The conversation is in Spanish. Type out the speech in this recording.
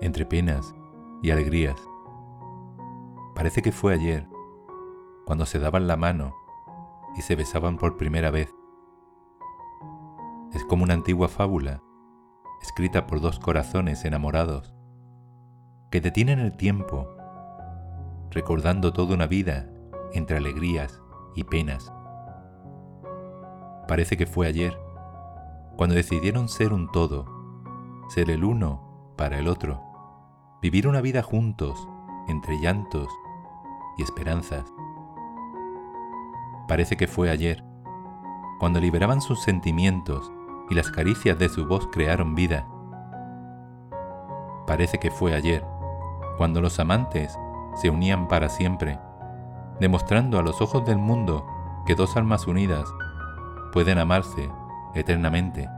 entre penas y alegrías. Parece que fue ayer, cuando se daban la mano y se besaban por primera vez. Es como una antigua fábula, escrita por dos corazones enamorados, que detienen el tiempo, recordando toda una vida entre alegrías y penas. Parece que fue ayer, cuando decidieron ser un todo, ser el uno para el otro, vivir una vida juntos, entre llantos y esperanzas. Parece que fue ayer, cuando liberaban sus sentimientos y las caricias de su voz crearon vida. Parece que fue ayer, cuando los amantes se unían para siempre, demostrando a los ojos del mundo que dos almas unidas pueden amarse eternamente.